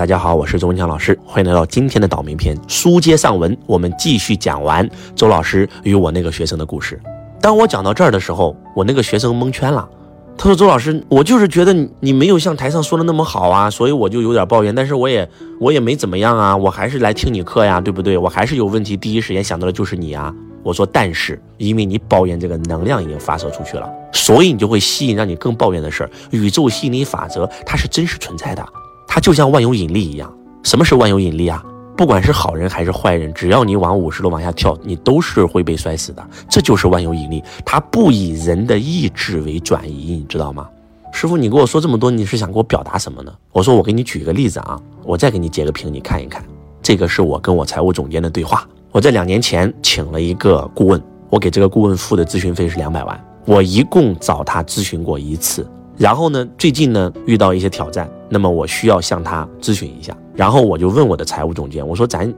大家好，我是周文强老师，欢迎来到今天的倒霉篇。书接上文，我们继续讲完周老师与我那个学生的故事。当我讲到这儿的时候，我那个学生蒙圈了。他说：“周老师，我就是觉得你没有像台上说的那么好啊，所以我就有点抱怨。但是我也我也没怎么样啊，我还是来听你课呀，对不对？我还是有问题，第一时间想到的就是你啊。”我说：“但是因为你抱怨这个能量已经发射出去了，所以你就会吸引让你更抱怨的事儿。宇宙吸引力法则它是真实存在的。”它就像万有引力一样，什么是万有引力啊？不管是好人还是坏人，只要你往五十楼往下跳，你都是会被摔死的。这就是万有引力，它不以人的意志为转移，你知道吗？师傅，你跟我说这么多，你是想给我表达什么呢？我说，我给你举个例子啊，我再给你截个屏，你看一看。这个是我跟我财务总监的对话。我在两年前请了一个顾问，我给这个顾问付的咨询费是两百万，我一共找他咨询过一次。然后呢，最近呢遇到一些挑战，那么我需要向他咨询一下。然后我就问我的财务总监，我说咱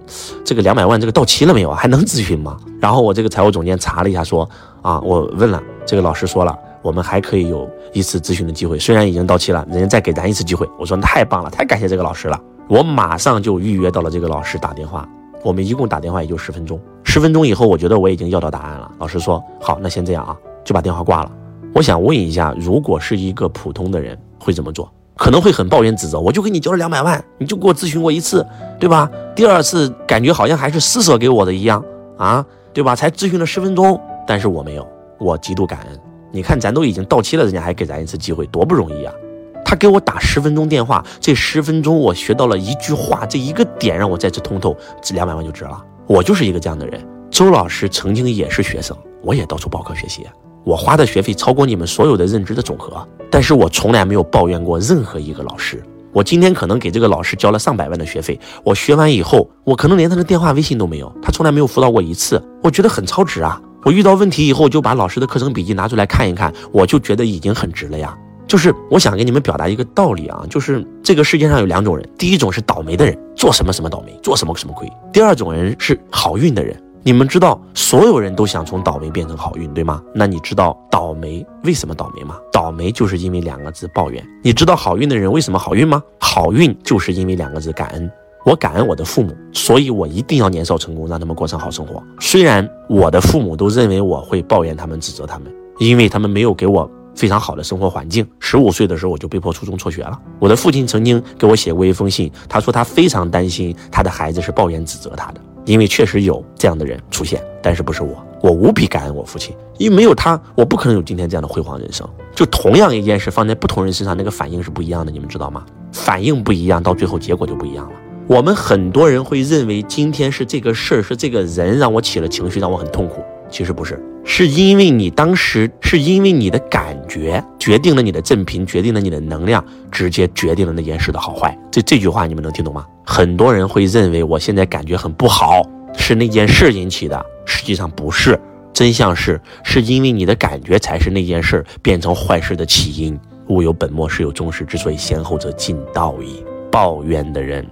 这个两百万这个到期了没有啊？还能咨询吗？然后我这个财务总监查了一下，说啊，我问了这个老师说了，我们还可以有一次咨询的机会，虽然已经到期了，人家再给咱一次机会。我说太棒了，太感谢这个老师了。我马上就预约到了这个老师打电话，我们一共打电话也就十分钟。十分钟以后，我觉得我已经要到答案了。老师说好，那先这样啊，就把电话挂了。我想问一下，如果是一个普通的人会怎么做？可能会很抱怨指责。我就给你交了两百万，你就给我咨询过一次，对吧？第二次感觉好像还是施舍给我的一样啊，对吧？才咨询了十分钟，但是我没有，我极度感恩。你看，咱都已经到期了，人家还给咱一次机会，多不容易啊！他给我打十分钟电话，这十分钟我学到了一句话，这一个点让我再次通透，这两百万就值了。我就是一个这样的人。周老师曾经也是学生，我也到处报课学习。我花的学费超过你们所有的认知的总和，但是我从来没有抱怨过任何一个老师。我今天可能给这个老师交了上百万的学费，我学完以后，我可能连他的电话、微信都没有，他从来没有辅导过一次，我觉得很超值啊！我遇到问题以后就把老师的课程笔记拿出来看一看，我就觉得已经很值了呀。就是我想给你们表达一个道理啊，就是这个世界上有两种人，第一种是倒霉的人，做什么什么倒霉，做什么什么亏；第二种人是好运的人。你们知道所有人都想从倒霉变成好运，对吗？那你知道倒霉为什么倒霉吗？倒霉就是因为两个字抱怨。你知道好运的人为什么好运吗？好运就是因为两个字感恩。我感恩我的父母，所以我一定要年少成功，让他们过上好生活。虽然我的父母都认为我会抱怨他们、指责他们，因为他们没有给我非常好的生活环境。十五岁的时候我就被迫初中辍学了。我的父亲曾经给我写过一封信，他说他非常担心他的孩子是抱怨指责他的。因为确实有这样的人出现，但是不是我，我无比感恩我父亲，因为没有他，我不可能有今天这样的辉煌人生。就同样一件事放在不同人身上，那个反应是不一样的，你们知道吗？反应不一样，到最后结果就不一样了。我们很多人会认为今天是这个事儿，是这个人让我起了情绪，让我很痛苦。其实不是，是因为你当时是因为你的感觉决定了你的正频，决定了你的能量，直接决定了那件事的好坏。这这句话你们能听懂吗？很多人会认为我现在感觉很不好，是那件事引起的，实际上不是。真相是，是因为你的感觉才是那件事变成坏事的起因。物有本末，事有终始，之所以先后者尽道矣。抱怨的人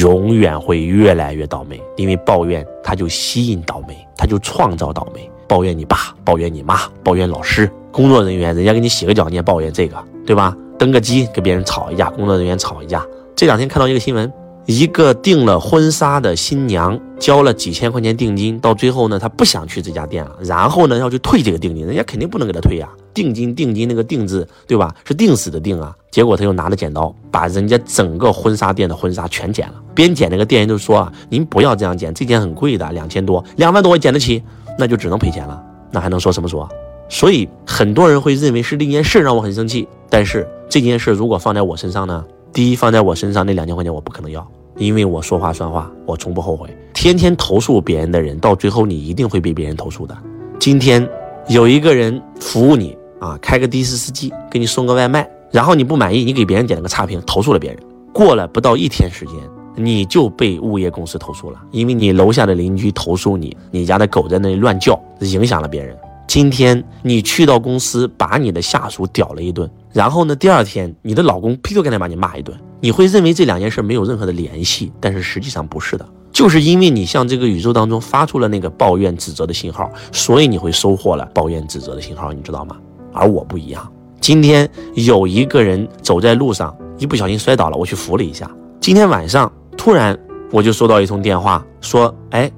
永远会越来越倒霉，因为抱怨他就吸引倒霉，他就创造倒霉。抱怨你爸，抱怨你妈，抱怨老师、工作人员，人家给你洗个脚，你也抱怨这个，对吧？登个机跟别人吵一架，工作人员吵一架。这两天看到一个新闻，一个订了婚纱的新娘交了几千块钱定金，到最后呢，她不想去这家店了，然后呢要去退这个定金，人家肯定不能给她退呀。定金定金那个定字，对吧？是定死的定啊。结果他又拿着剪刀，把人家整个婚纱店的婚纱全剪了。边剪那个店员就说啊：“您不要这样剪，这件很贵的，两千多，两万多我剪得起。”那就只能赔钱了，那还能说什么说？所以很多人会认为是那件事让我很生气，但是这件事如果放在我身上呢？第一，放在我身上那两千块钱我不可能要，因为我说话算话，我从不后悔。天天投诉别人的人，到最后你一定会被别人投诉的。今天有一个人服务你啊，开个的士司机给你送个外卖，然后你不满意，你给别人点了个差评，投诉了别人，过了不到一天时间。你就被物业公司投诉了，因为你楼下的邻居投诉你，你家的狗在那里乱叫，影响了别人。今天你去到公司把你的下属屌了一顿，然后呢，第二天你的老公劈头盖脸把你骂一顿，你会认为这两件事没有任何的联系，但是实际上不是的，就是因为你向这个宇宙当中发出了那个抱怨指责的信号，所以你会收获了抱怨指责的信号，你知道吗？而我不一样，今天有一个人走在路上，一不小心摔倒了，我去扶了一下。今天晚上突然我就收到一通电话，说，哎，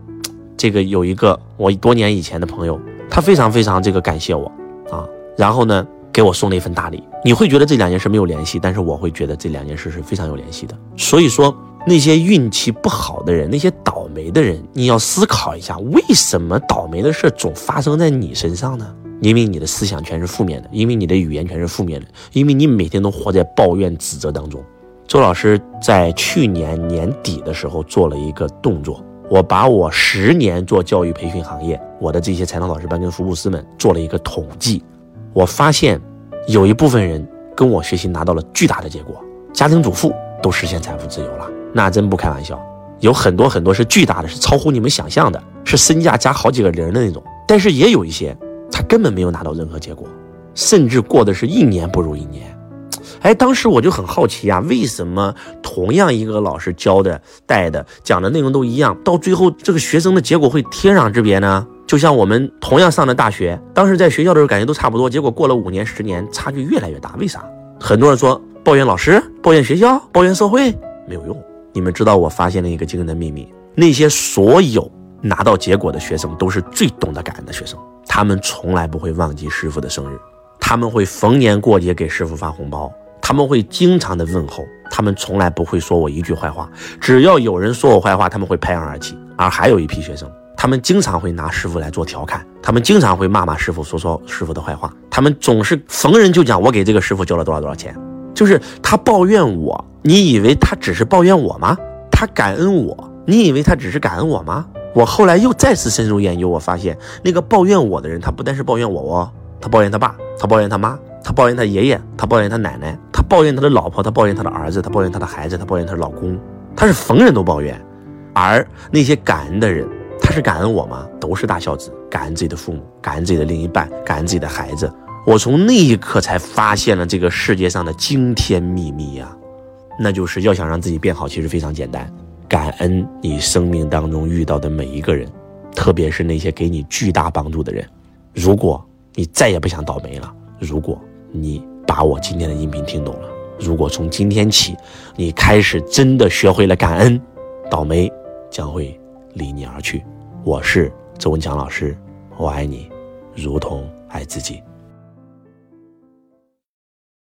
这个有一个我多年以前的朋友，他非常非常这个感谢我啊，然后呢给我送了一份大礼。你会觉得这两件事没有联系，但是我会觉得这两件事是非常有联系的。所以说，那些运气不好的人，那些倒霉的人，你要思考一下，为什么倒霉的事总发生在你身上呢？因为你的思想全是负面的，因为你的语言全是负面的，因为你每天都活在抱怨、指责当中。周老师在去年年底的时候做了一个动作，我把我十年做教育培训行业，我的这些财能老师班跟福布斯们做了一个统计，我发现有一部分人跟我学习拿到了巨大的结果，家庭主妇都实现财富自由了，那真不开玩笑，有很多很多是巨大的，是超乎你们想象的，是身价加好几个零的那种，但是也有一些。他根本没有拿到任何结果，甚至过的是一年不如一年。哎，当时我就很好奇啊，为什么同样一个老师教的、带的、讲的内容都一样，到最后这个学生的结果会天壤之别呢？就像我们同样上的大学，当时在学校的时候感觉都差不多，结果过了五年、十年，差距越来越大。为啥？很多人说抱怨老师、抱怨学校、抱怨社会没有用。你们知道我发现了一个惊人的秘密：那些所有拿到结果的学生，都是最懂得感恩的学生。他们从来不会忘记师傅的生日，他们会逢年过节给师傅发红包，他们会经常的问候，他们从来不会说我一句坏话。只要有人说我坏话，他们会拍案而起。而还有一批学生，他们经常会拿师傅来做调侃，他们经常会骂骂师傅，说说师傅的坏话。他们总是逢人就讲我给这个师傅交了多少多少钱，就是他抱怨我，你以为他只是抱怨我吗？他感恩我，你以为他只是感恩我吗？我后来又再次深入研究，我发现那个抱怨我的人，他不但是抱怨我哦，他抱怨他爸，他抱怨他妈，他抱怨他爷爷，他抱怨他奶奶，抱怨他的老婆，他抱怨他的儿子，他抱怨他的孩子，他抱怨他的老公，他是逢人都抱怨。而那些感恩的人，他是感恩我吗？都是大孝子，感恩自己的父母，感恩自己的另一半，感恩自己的孩子。我从那一刻才发现了这个世界上的惊天秘密呀，那就是要想让自己变好，其实非常简单。感恩你生命当中遇到的每一个人，特别是那些给你巨大帮助的人。如果你再也不想倒霉了，如果你把我今天的音频听懂了，如果从今天起你开始真的学会了感恩，倒霉将会离你而去。我是周文强老师，我爱你，如同爱自己。